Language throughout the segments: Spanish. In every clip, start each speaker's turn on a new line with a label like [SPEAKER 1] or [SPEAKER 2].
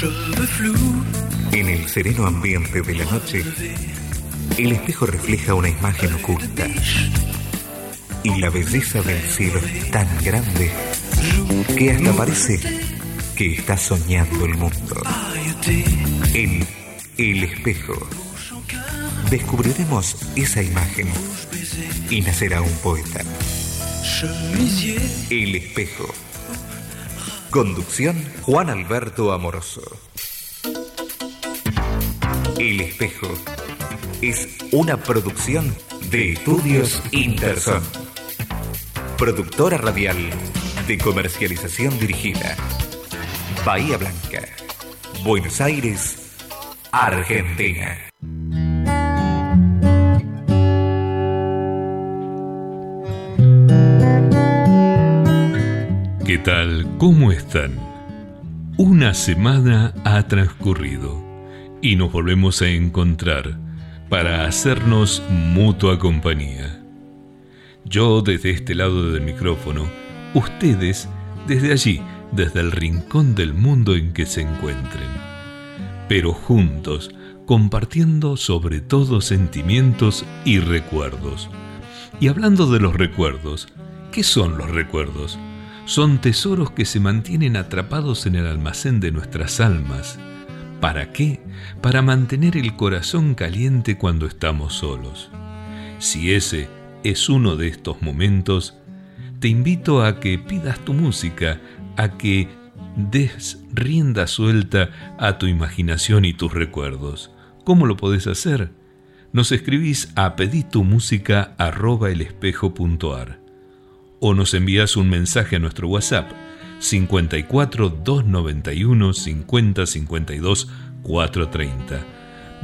[SPEAKER 1] En el sereno ambiente de la noche, el espejo refleja una imagen oculta. Y la belleza del cielo es tan grande que hasta parece que está soñando el mundo. En el espejo descubriremos esa imagen y nacerá un poeta. El espejo. Conducción Juan Alberto Amoroso. El espejo es una producción de Estudios Interson. Productora radial de comercialización dirigida. Bahía Blanca. Buenos Aires, Argentina.
[SPEAKER 2] Tal? ¿Cómo están? Una semana ha transcurrido y nos volvemos a encontrar para hacernos mutua compañía. Yo desde este lado del micrófono, ustedes desde allí, desde el rincón del mundo en que se encuentren, pero juntos, compartiendo sobre todo sentimientos y recuerdos. Y hablando de los recuerdos, ¿qué son los recuerdos? Son tesoros que se mantienen atrapados en el almacén de nuestras almas. ¿Para qué? Para mantener el corazón caliente cuando estamos solos. Si ese es uno de estos momentos, te invito a que pidas tu música, a que des rienda suelta a tu imaginación y tus recuerdos. ¿Cómo lo podés hacer? Nos escribís a peditumusica@elespejo.ar o nos envías un mensaje a nuestro WhatsApp 54 291 50 52 430.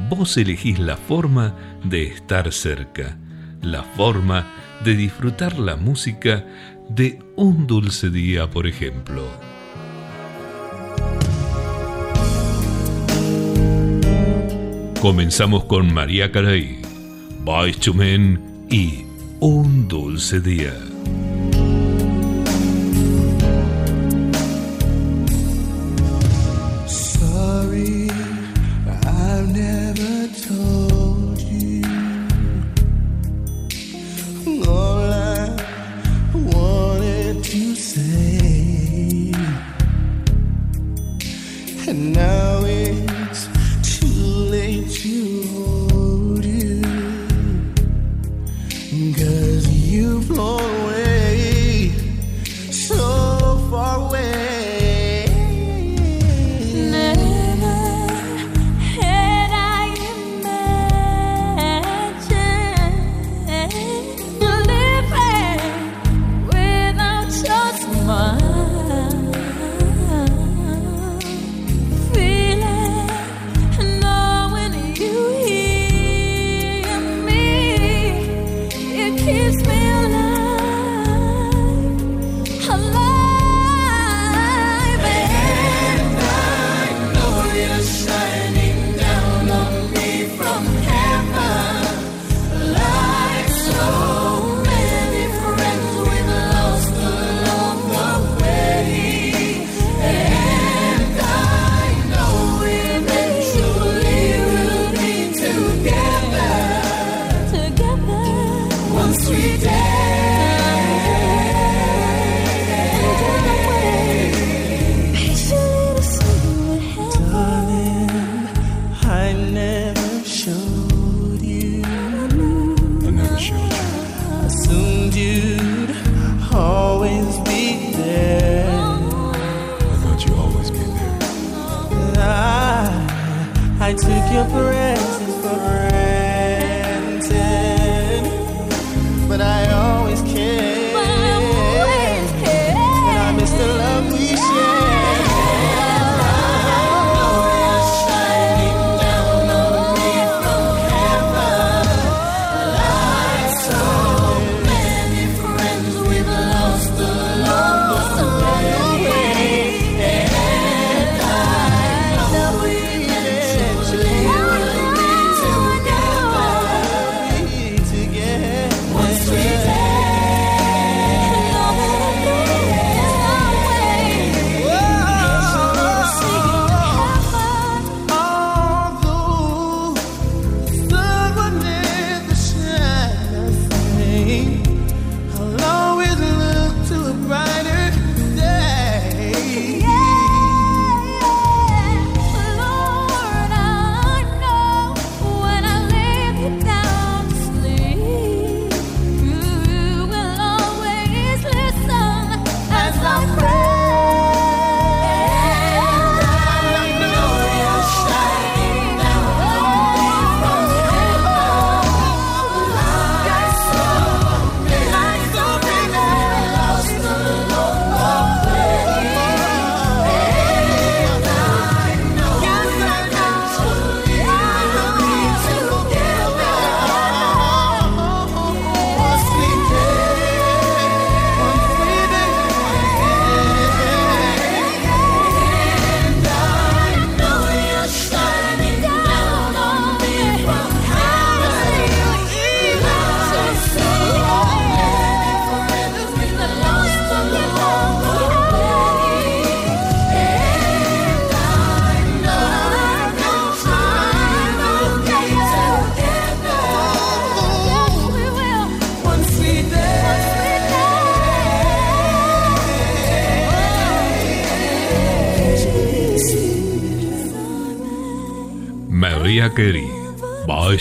[SPEAKER 2] Vos elegís la forma de estar cerca, la forma de disfrutar la música de un dulce día, por ejemplo. Comenzamos con María Caray, Boys to y Un dulce día.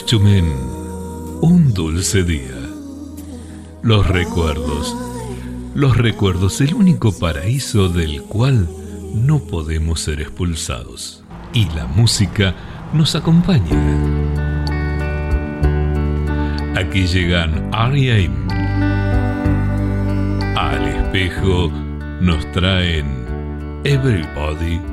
[SPEAKER 2] Chumén, un dulce día. Los recuerdos. Los recuerdos, el único paraíso del cual no podemos ser expulsados. Y la música nos acompaña. Aquí llegan Ariam. Al espejo nos traen Everybody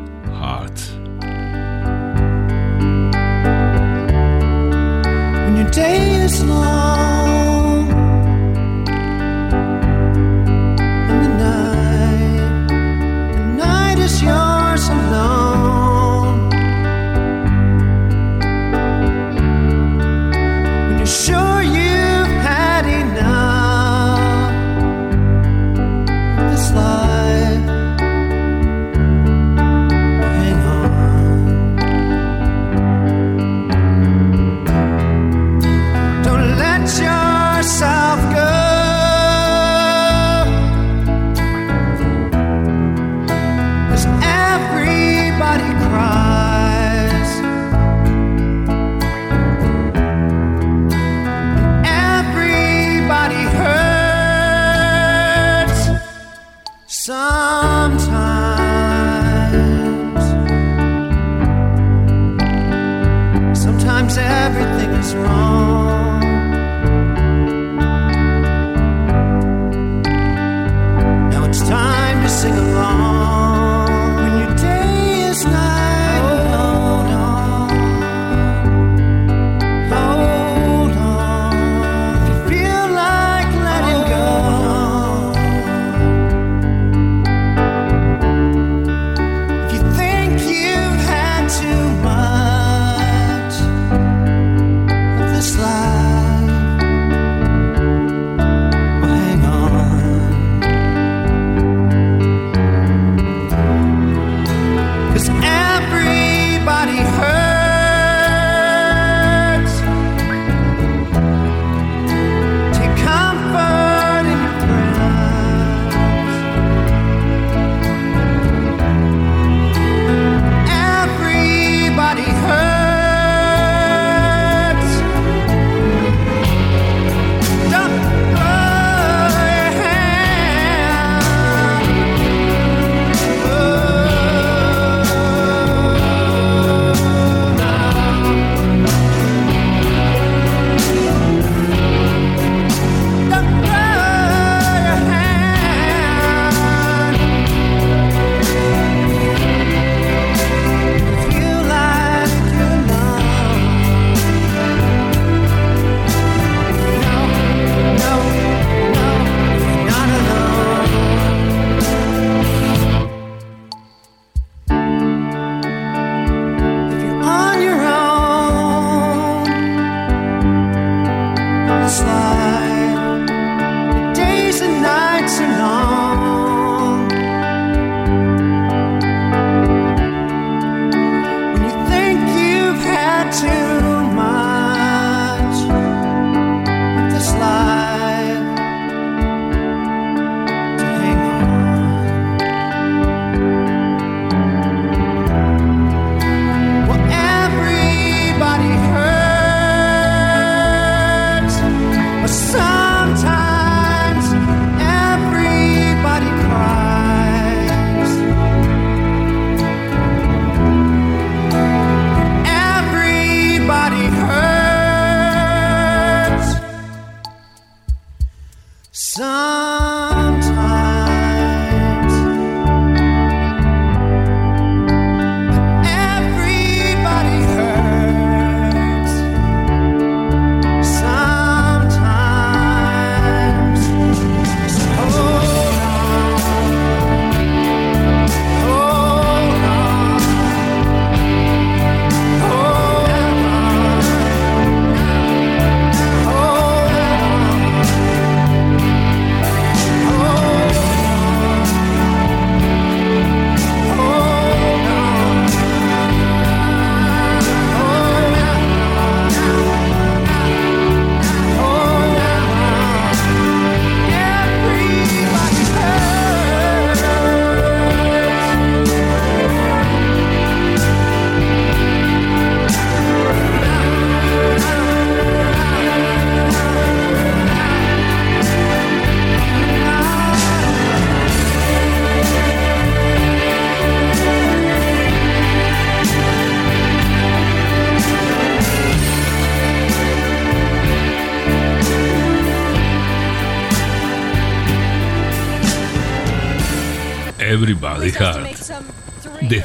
[SPEAKER 3] this.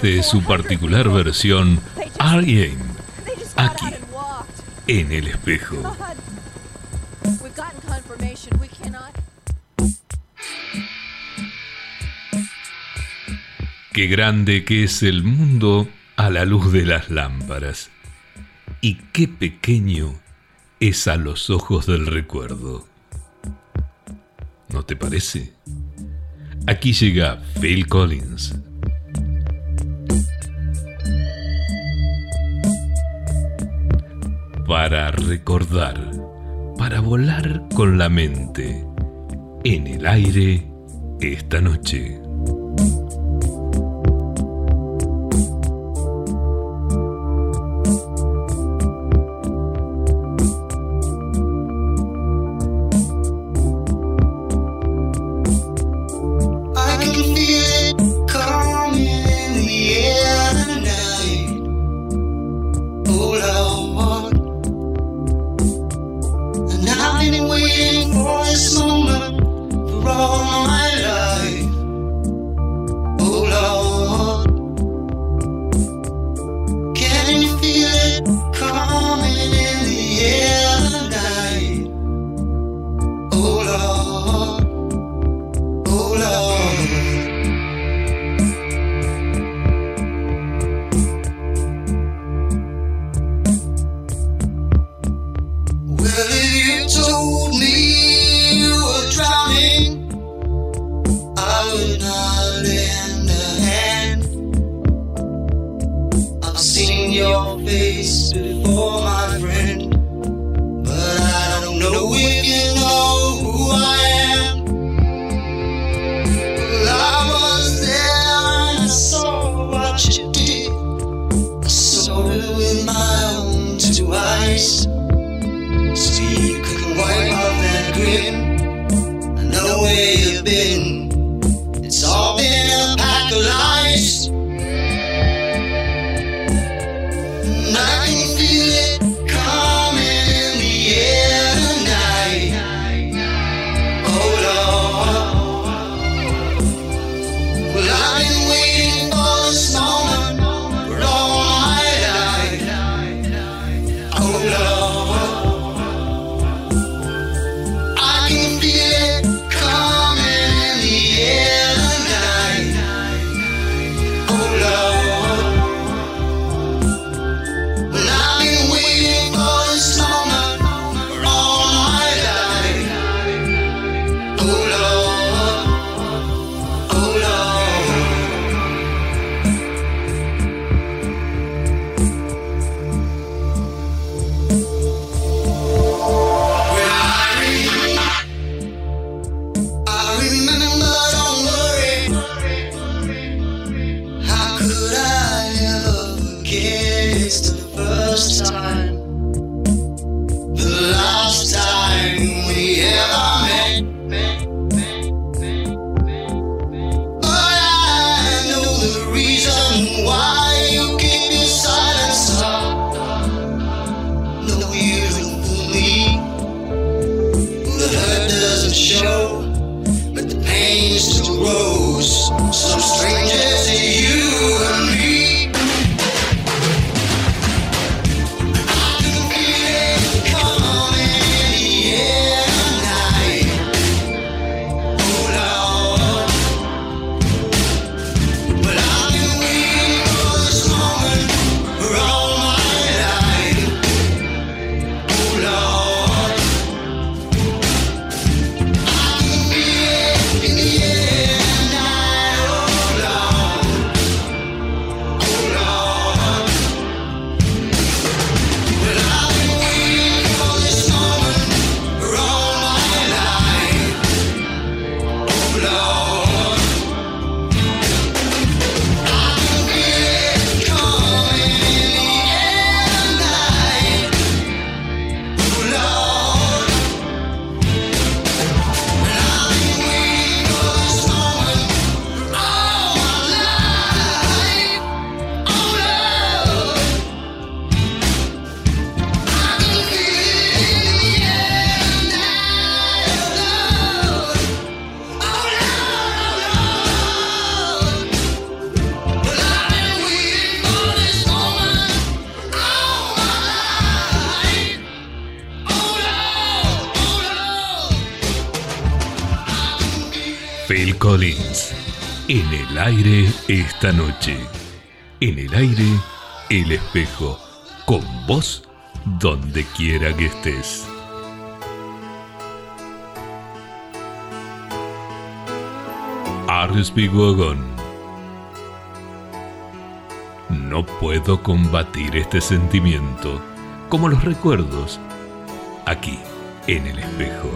[SPEAKER 4] Desde su particular versión Alguien, aquí, en el espejo. Qué grande que es el mundo a la luz de las lámparas. Y qué pequeño es a los ojos del recuerdo. ¿No te parece? Aquí llega Phil Collins. Para recordar, para volar con la mente en el aire esta noche.
[SPEAKER 3] Esta noche. En el aire, el espejo. Con vos, donde quiera que estés. Wagon. No puedo combatir este sentimiento, como los recuerdos, aquí, en el espejo.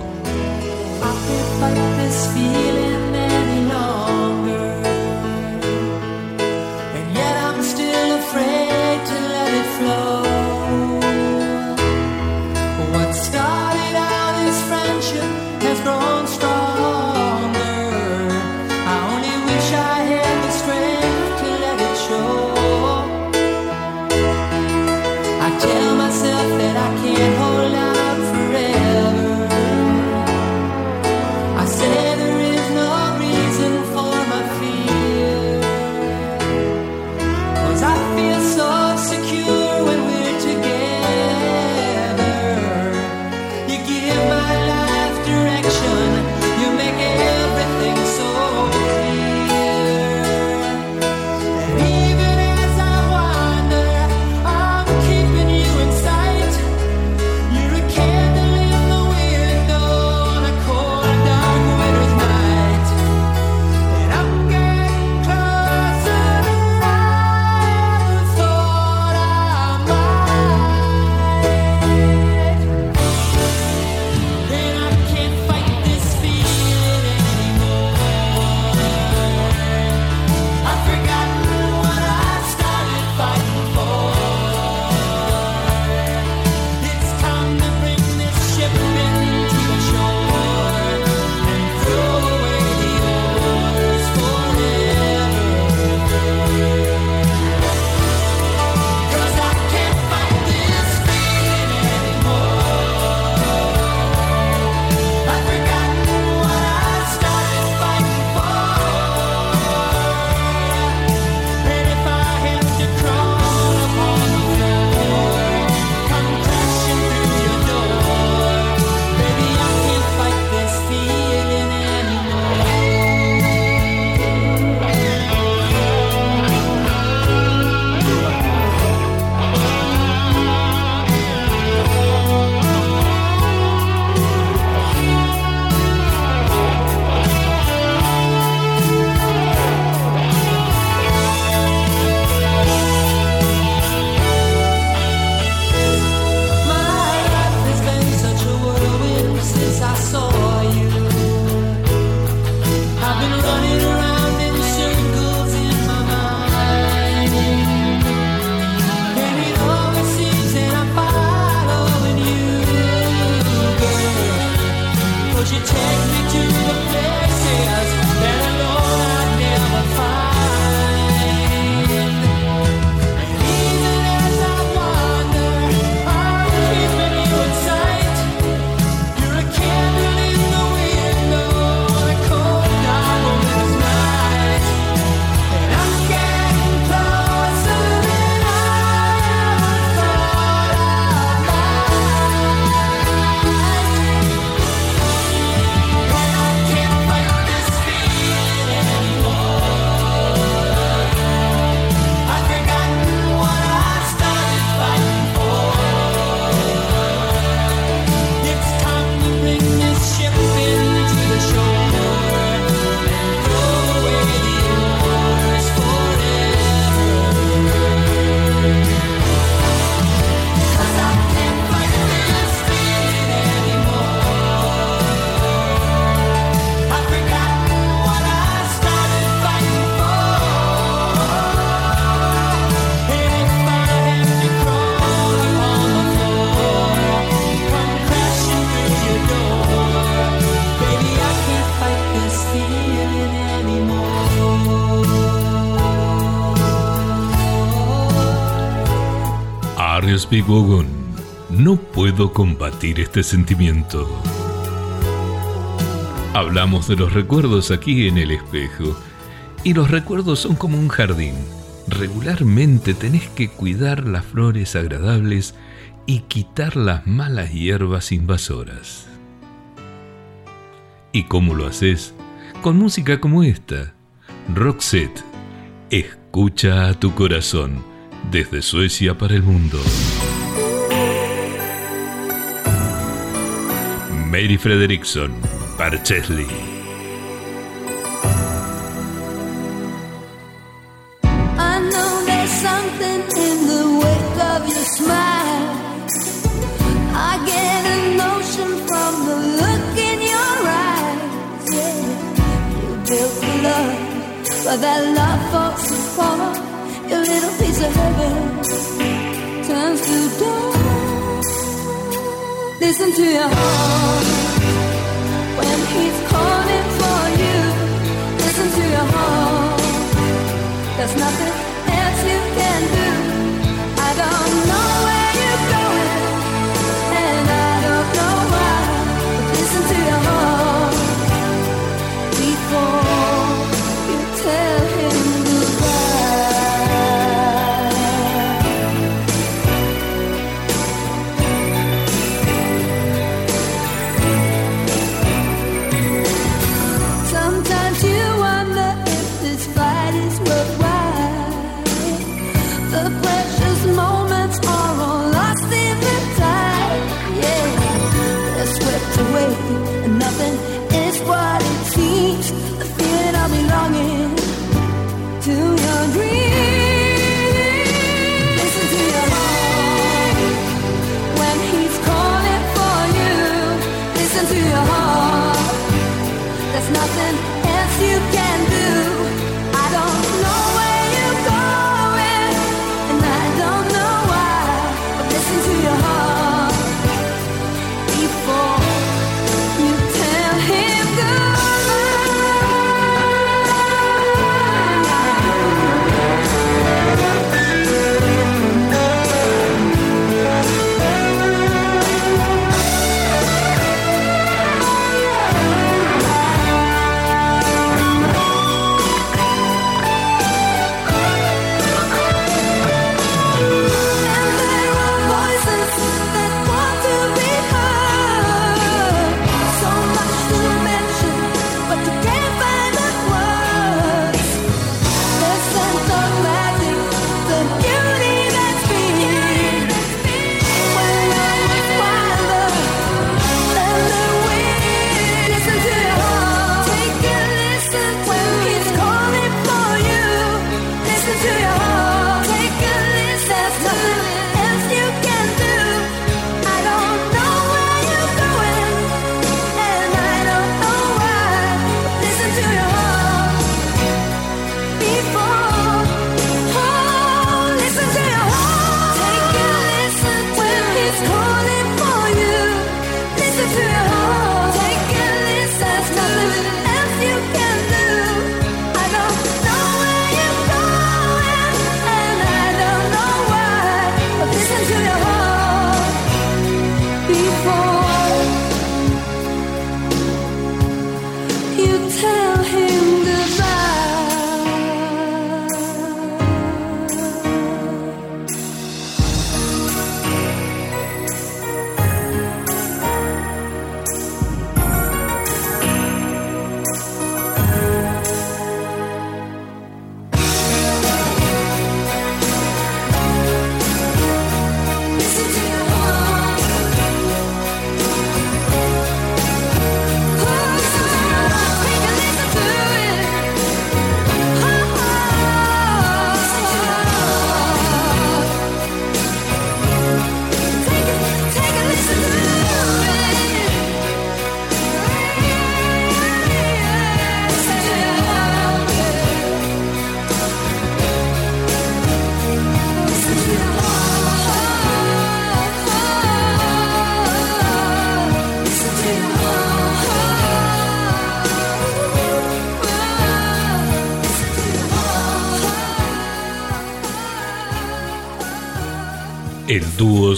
[SPEAKER 3] Aresby Bogon, no puedo combatir este sentimiento. Hablamos de los recuerdos aquí en el espejo, y los recuerdos son como un jardín. Regularmente tenés que cuidar las flores agradables y quitar las malas hierbas invasoras. ¿Y cómo lo haces?
[SPEAKER 2] Con música como esta. Roxette, escucha a tu corazón desde Suecia para el mundo. Mary Frederickson,
[SPEAKER 5] Parchesley. From the look in your eyes. Love. Your little heaven turns to dust. Listen to your heart when he's calling for you. Listen to your heart. There's nothing else you can do.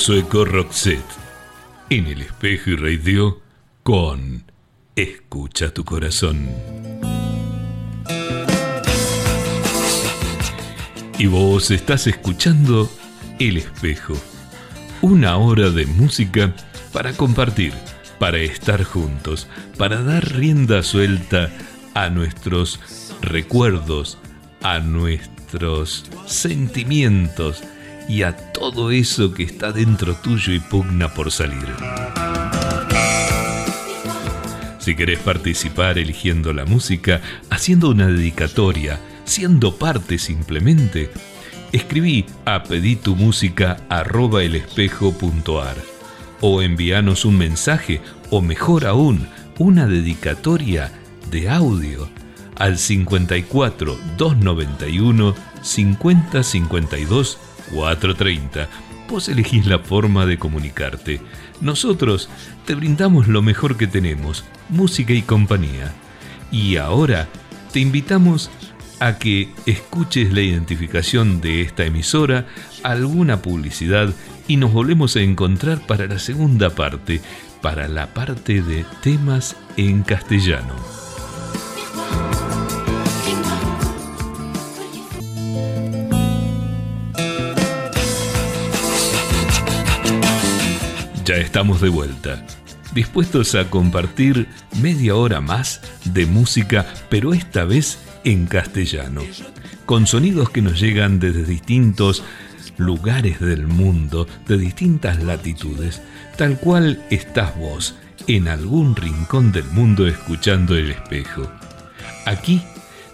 [SPEAKER 2] sueco Roxette en el espejo y radio con Escucha tu corazón. Y vos estás escuchando El espejo, una hora de música para compartir, para estar juntos, para dar rienda suelta a nuestros recuerdos, a nuestros sentimientos y a todo eso que está dentro tuyo y pugna por salir. Si querés participar eligiendo la música, haciendo una dedicatoria, siendo parte simplemente, escribí a peditumusica.elespejo.ar o envíanos un mensaje o mejor aún, una dedicatoria de audio al 54 291 50 52 430. Vos elegís la forma de comunicarte. Nosotros te brindamos lo mejor que tenemos, música y compañía. Y ahora te invitamos a que escuches la identificación de esta emisora, alguna publicidad y nos volvemos a encontrar para la segunda parte, para la parte de temas en castellano. Ya estamos de vuelta, dispuestos a compartir media hora más de música, pero esta vez en castellano, con sonidos que nos llegan desde distintos lugares del mundo, de distintas latitudes, tal cual estás vos en algún rincón del mundo escuchando el espejo. Aquí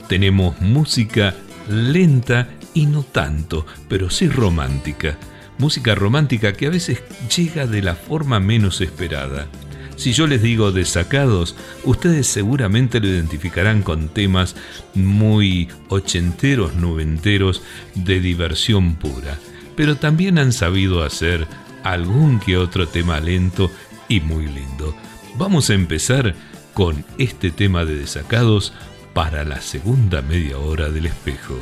[SPEAKER 2] tenemos música lenta y no tanto, pero sí romántica. Música romántica que a veces llega de la forma menos esperada. Si yo les digo desacados, ustedes seguramente lo identificarán con temas muy ochenteros, noventeros, de diversión pura. Pero también han sabido hacer algún que otro tema lento y muy lindo. Vamos a empezar con este tema de desacados para la segunda media hora del espejo.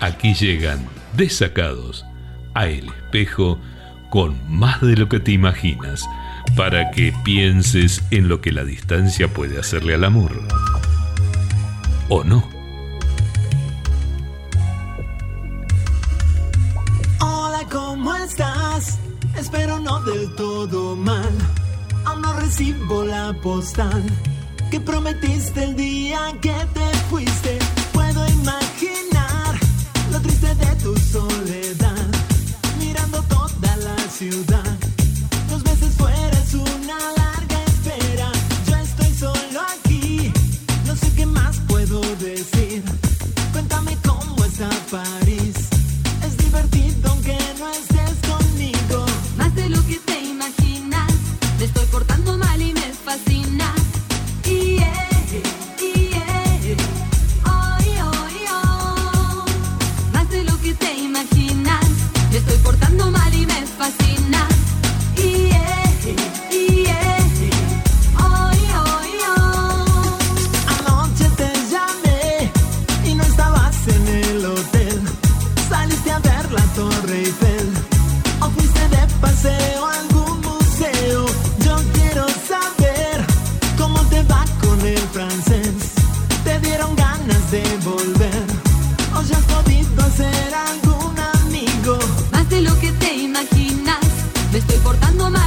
[SPEAKER 2] Aquí llegan desacados a el espejo con más de lo que te imaginas para que pienses en lo que la distancia puede hacerle al amor. ¿O no?
[SPEAKER 6] Hola, ¿cómo estás? Espero no del todo mal. Aún no recibo la postal que prometiste el día que te fuiste. Puedo imaginar lo triste de tu soledad, ciudad. Dos meses fuera es una larga espera. Yo estoy solo aquí, no sé qué más puedo decir. Cuéntame cómo está París.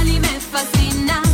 [SPEAKER 7] Y me fascina.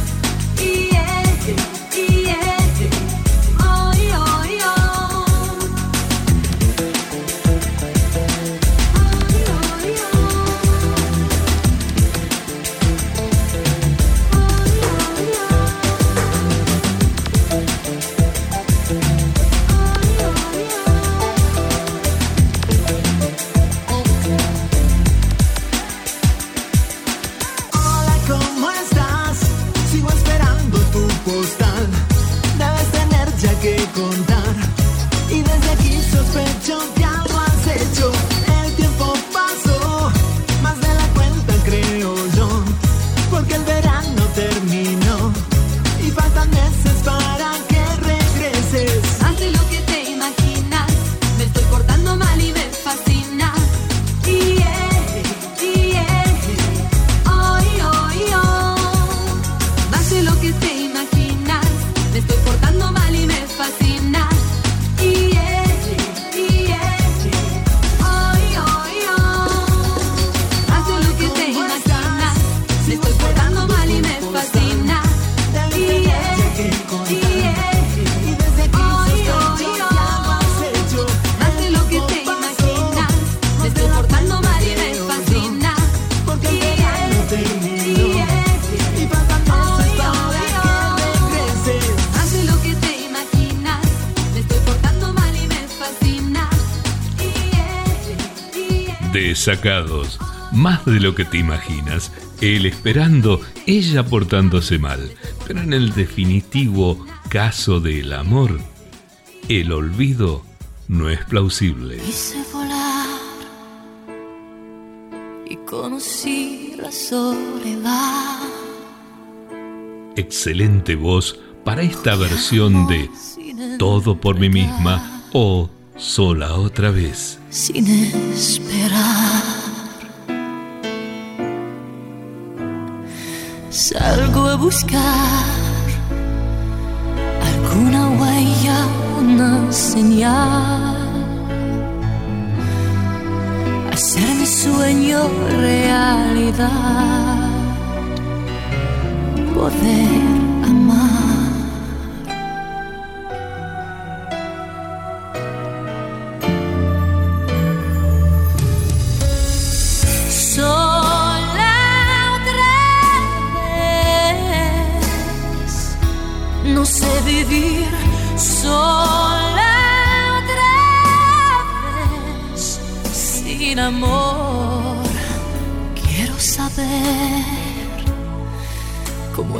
[SPEAKER 7] Más de lo que te imaginas.
[SPEAKER 2] Él esperando, ella portándose mal. Pero en el definitivo caso del amor, el olvido no es plausible.
[SPEAKER 8] Quise volar y conocí la soledad.
[SPEAKER 2] Excelente voz para esta versión de Todo por mí misma o Sola otra vez.
[SPEAKER 8] Sin esperar. Salgo a buscar alguna huella, una señal. Hacer mi sueño realidad. Poder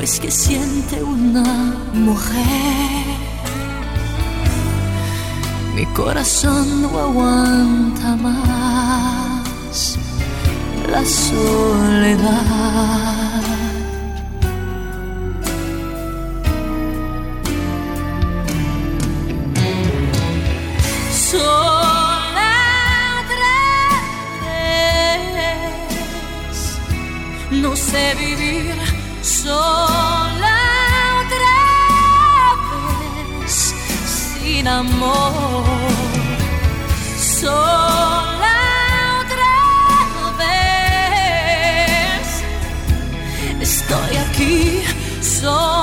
[SPEAKER 8] cómo es que siente una mujer. Mi corazón no aguanta más la soledad. No sé sola otra vez sin amor. Sola otra vez. Estoy aquí sola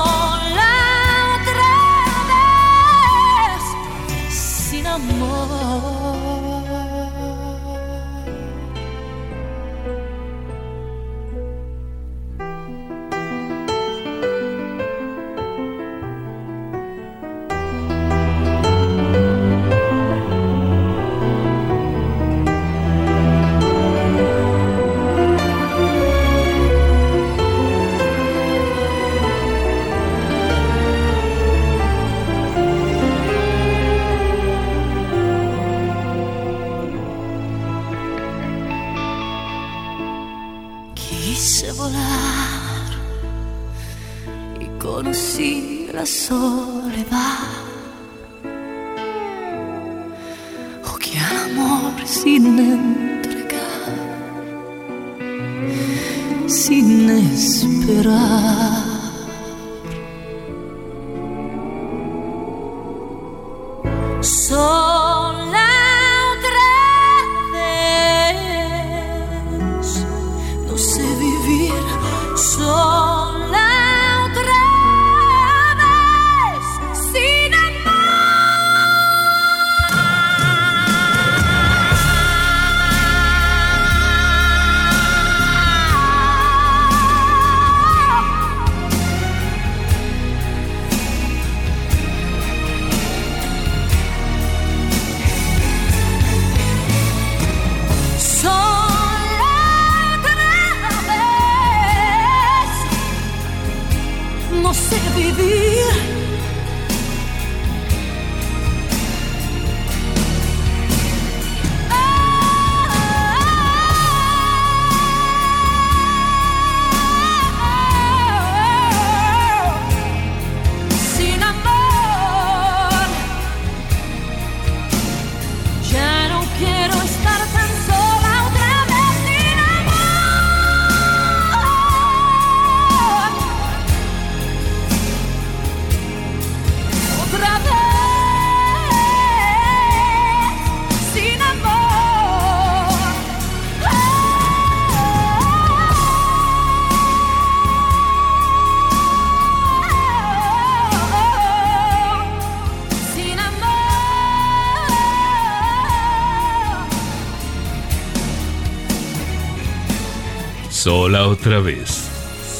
[SPEAKER 8] otra vez.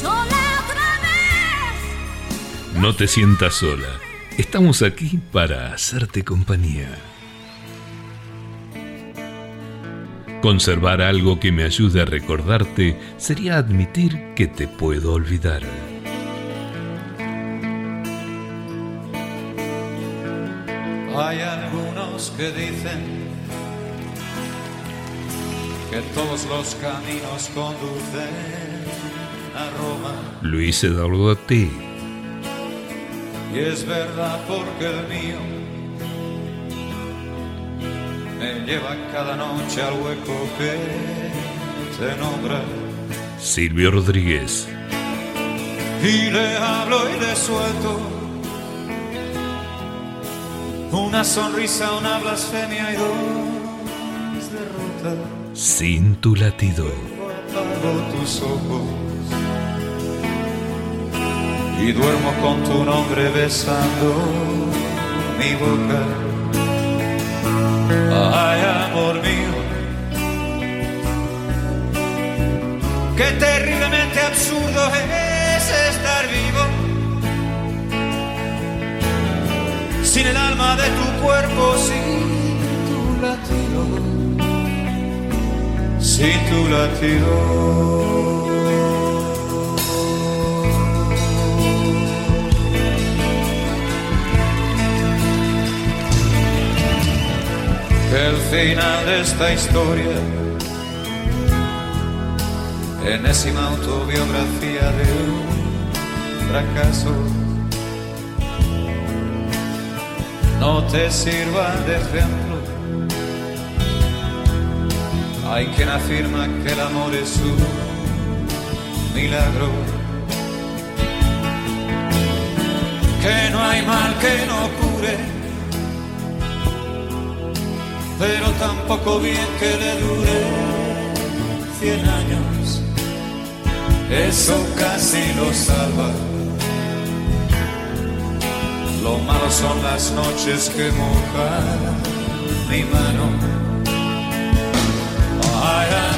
[SPEAKER 8] Sola otra vez. No
[SPEAKER 2] te sientas sola. Estamos aquí para hacerte compañía. Conservar algo que me ayude a recordarte sería admitir que te puedo olvidar.
[SPEAKER 9] Hay algunos que dicen que todos los caminos conducen a Roma.
[SPEAKER 2] Luis Eduardo T.
[SPEAKER 9] Y es verdad porque el mío me lleva cada noche al hueco que te nombra.
[SPEAKER 2] Silvio Rodríguez.
[SPEAKER 9] Y le hablo y le suelto una sonrisa, una blasfemia y dos derrotas.
[SPEAKER 2] Sin tu latido.
[SPEAKER 9] Tus ojos y duermo con tu nombre besando mi boca. Ay, amor mío, qué terriblemente absurdo es estar vivo sin el alma de tu cuerpo, sin tu latido, latido. el final de esta historia, enésima autobiografía de un fracaso, no te sirva de ejemplo. Hay quien afirma que el amor es un milagro, que no hay mal que no cure pero tampoco bien que le dure cien años. Eso casi lo salva. Lo malo son las noches que mojan mi mano.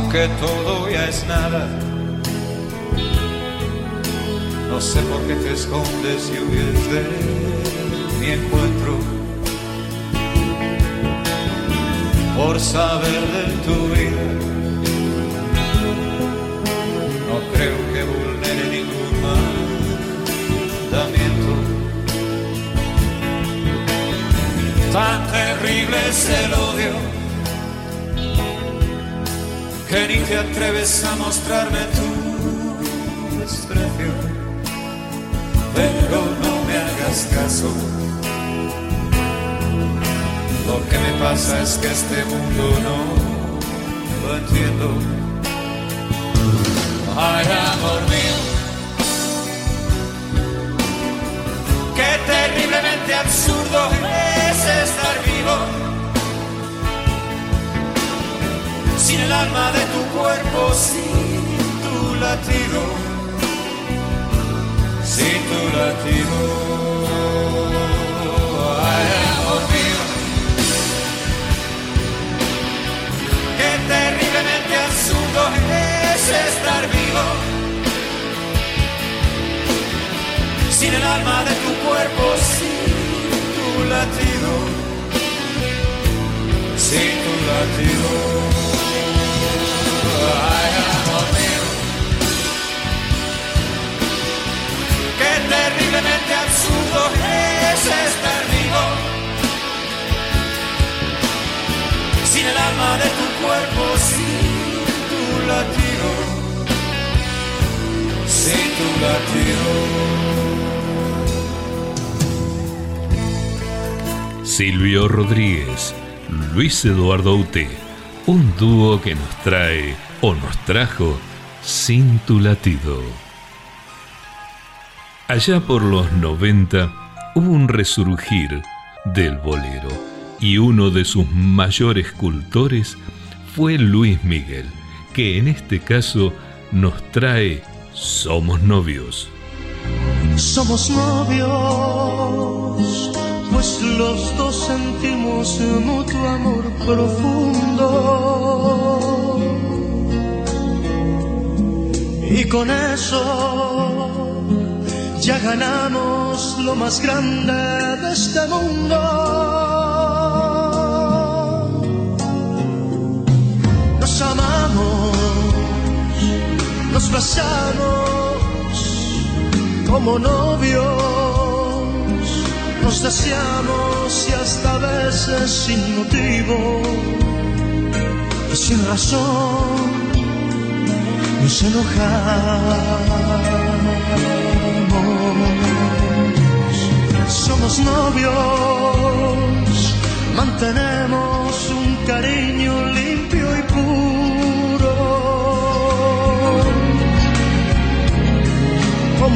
[SPEAKER 9] Aunque todo ya es nada, no sé por qué te escondes y huyes de mi encuentro. por saber de tu vida. No creo que vulnere ningún mandamiento. Tan terrible es el odio que ni te atreves a mostrarme tu desprecio. Pero no me hagas caso. Lo que me pasa es que este mundo no lo entiendo. Ay, amor mío, qué terriblemente absurdo es estar vivo sin el alma de tu cuerpo, sin tu latido, sin tu latido. Ay, amor mío. Qué terriblemente absurdo es estar vivo sin el alma de tu cuerpo, sin tu latido, sin tu latido.
[SPEAKER 2] Silvio Rodríguez, Luis Eduardo Ute, un dúo que nos trae o nos trajo sin tu latido. Allá por los 90 hubo un resurgir del bolero y uno de sus mayores cultores fue Luis Miguel, que en este caso nos trae Somos novios.
[SPEAKER 10] Somos novios, pues los dos sentimos mutuo amor profundo. Y con eso ya ganamos lo más grande de este mundo. Nos besamos como novios, nos deseamos y hasta a veces sin motivo y sin razón nos enojamos. Somos novios, mantenemos un cariño limpio y puro.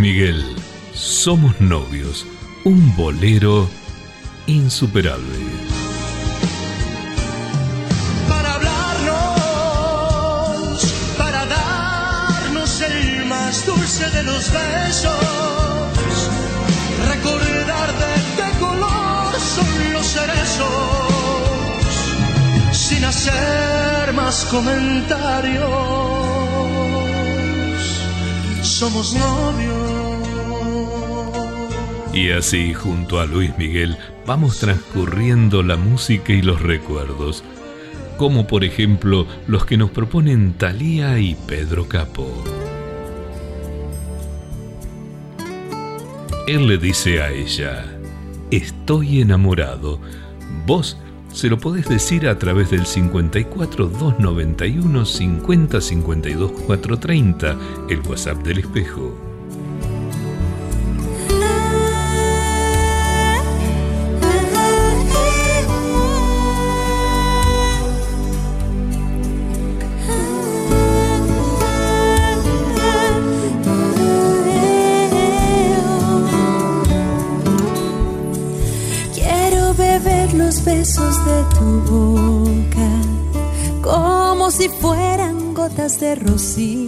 [SPEAKER 2] Miguel, Somos novios, un bolero insuperable.
[SPEAKER 10] para hablarnos, para darnos el más dulce de los besos, recordar de qué color son los cerezos, sin hacer más comentarios. Somos novios.
[SPEAKER 2] Y así, junto a Luis Miguel, vamos transcurriendo la música y los recuerdos, como por ejemplo los que nos proponen Thalía y Pedro Capo. Él le dice a ella, estoy enamorado. Vos se lo podés decir a través del 54 291 50 52 430, el WhatsApp del espejo.
[SPEAKER 5] Rocío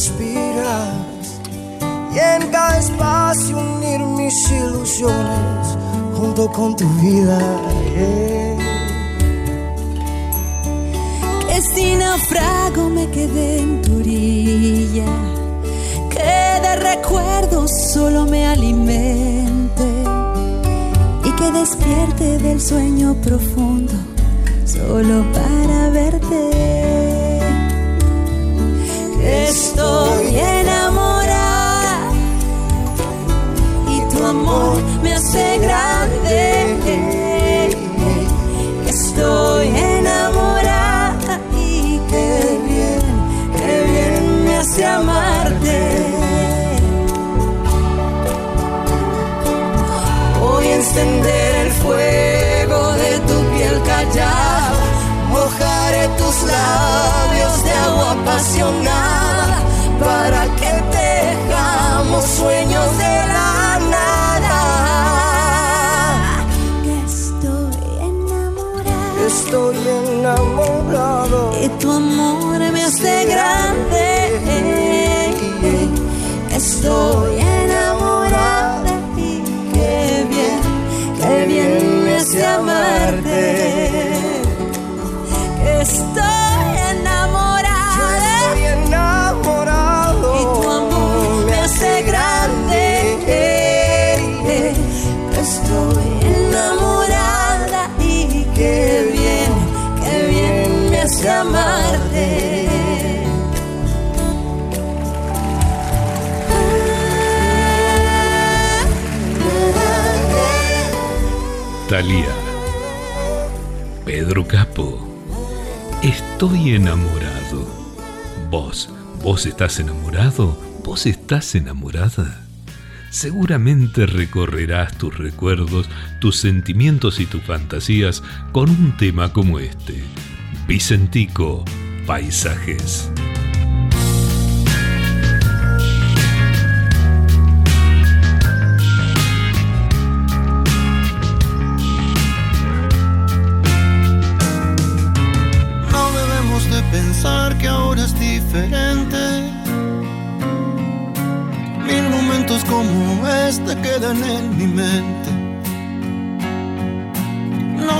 [SPEAKER 11] respiras y en cada espacio unir mis ilusiones junto con tu vida.
[SPEAKER 5] Que si naufrago me quedé en tu orilla. Que recuerdo solo me alimente y que despierte del sueño profundo solo para verte. Estoy enamorada y tu amor me hace grande. Estoy enamorada y qué bien, qué bien me hace amarte. Voy a encender tus labios de agua apasionada para que tejamos sueños de la nada. Estoy enamorada
[SPEAKER 11] Estoy enamorado.
[SPEAKER 5] y tu amor me hace grande. Estoy enamorada y qué bien, qué bien me hace amarte. Amarte.
[SPEAKER 2] Talía. Pedro Capo. Estoy enamorado. Vos, vos estás enamorado, vos estás enamorada. Seguramente recorrerás tus recuerdos, tus sentimientos y tus fantasías con un tema como este. Vicentico, Paisajes.
[SPEAKER 12] No debemos de pensar que ahora es diferente. Mil momentos como este quedan en mi mente.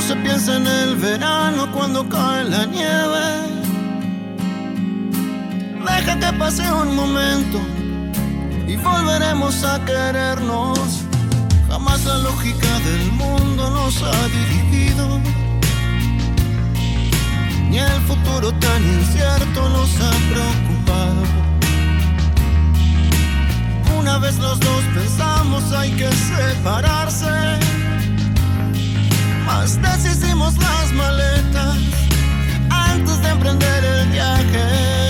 [SPEAKER 12] Se piensa en el verano cuando cae la nieve. Deja que pase un momento y volveremos a querernos. Jamás la lógica del mundo nos ha dirigido ni el futuro tan incierto nos ha preocupado. Una vez los dos pensamos hay que separarse, deshicimos las maletas antes de emprender el viaje.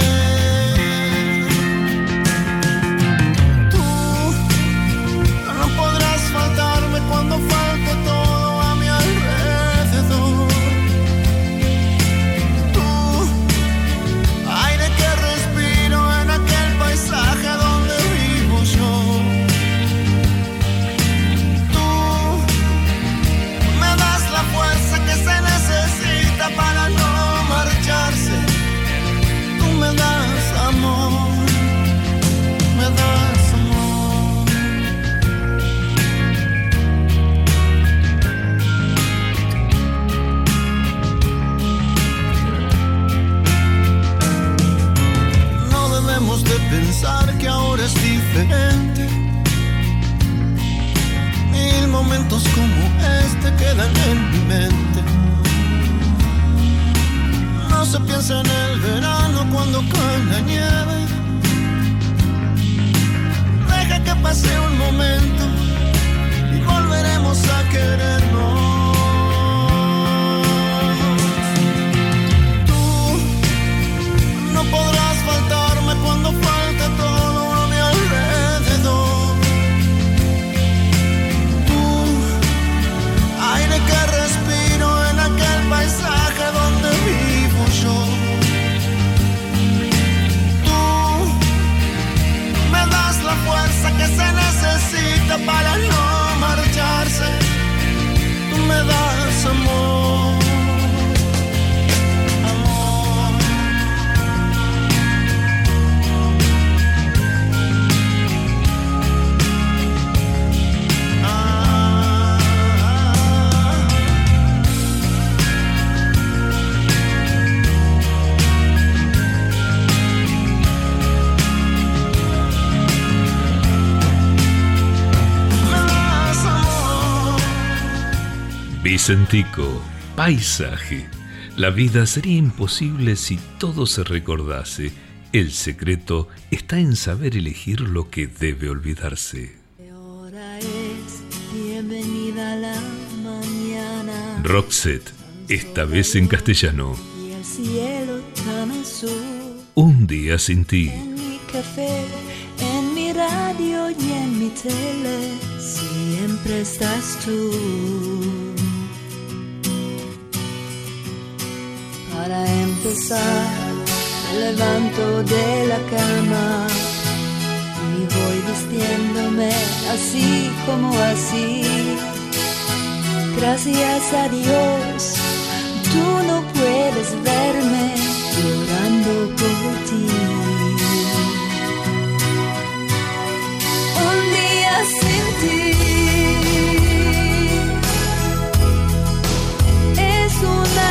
[SPEAKER 2] Vicentico, paisaje. La vida sería imposible si todo se recordase. El secreto está en saber elegir lo que debe olvidarse.
[SPEAKER 5] Ahora es bienvenida la mañana
[SPEAKER 2] Roxette, esta vez en castellano.
[SPEAKER 5] y el cielo tan azul.
[SPEAKER 2] Un día sin ti.
[SPEAKER 5] En mi café, en mi radio y en mi tele, siempre estás tú. Para empezar, me levanto de la cama y voy vistiéndome así como así. Gracias a Dios, tú no puedes verme llorando por ti. Un día sin ti es una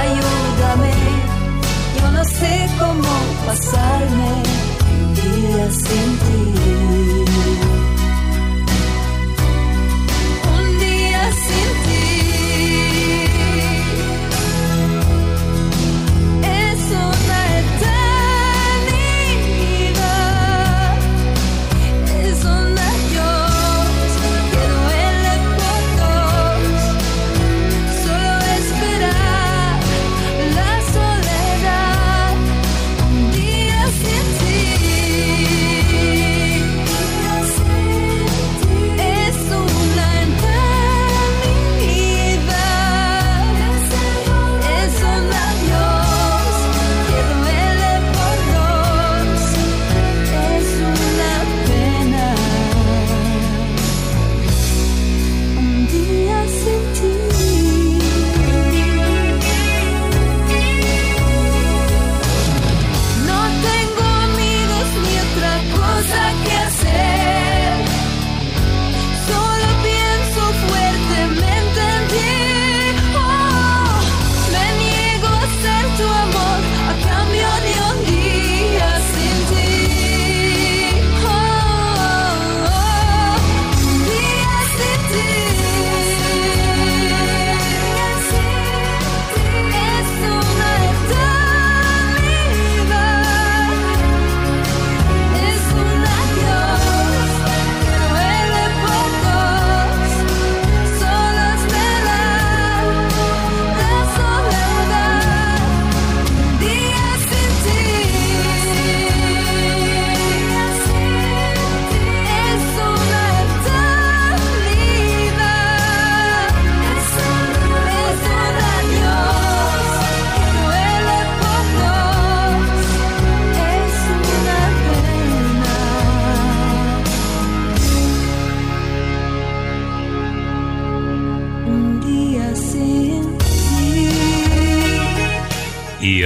[SPEAKER 5] Ayúdame, yo no sé cómo pasarme un día sin ti.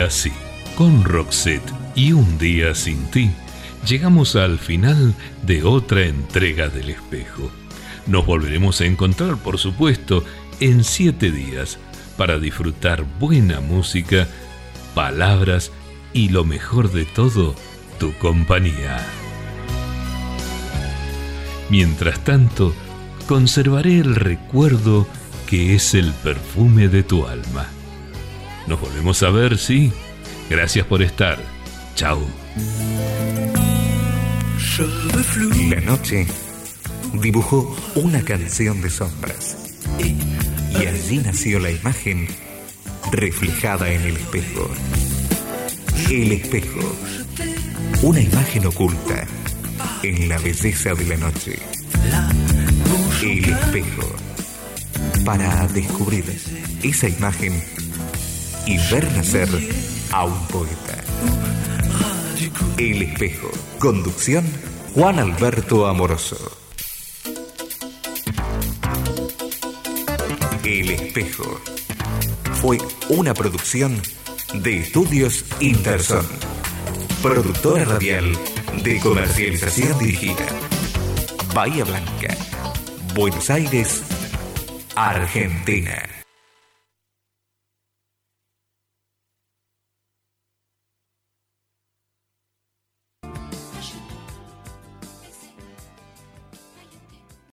[SPEAKER 2] Así, con Roxette y un día sin ti, llegamos al final de otra entrega del espejo. Nos volveremos a encontrar, por supuesto, en siete días para disfrutar buena música, palabras y lo mejor de todo, tu compañía. Mientras tanto, conservaré el recuerdo que es el perfume de tu alma. Nos volvemos a ver, sí. Gracias por estar. Chao.
[SPEAKER 1] La noche dibujó una canción de sombras. Y allí nació la imagen reflejada en el espejo. El espejo. Una imagen oculta en la belleza de la noche. El espejo. Para descubrir esa imagen y ver nacer a un poeta. El espejo. Conducción Juan Alberto Amoroso. El espejo. Fue una producción de Estudios Interson. Productora radial de comercialización dirigida. Bahía Blanca. Buenos Aires, Argentina.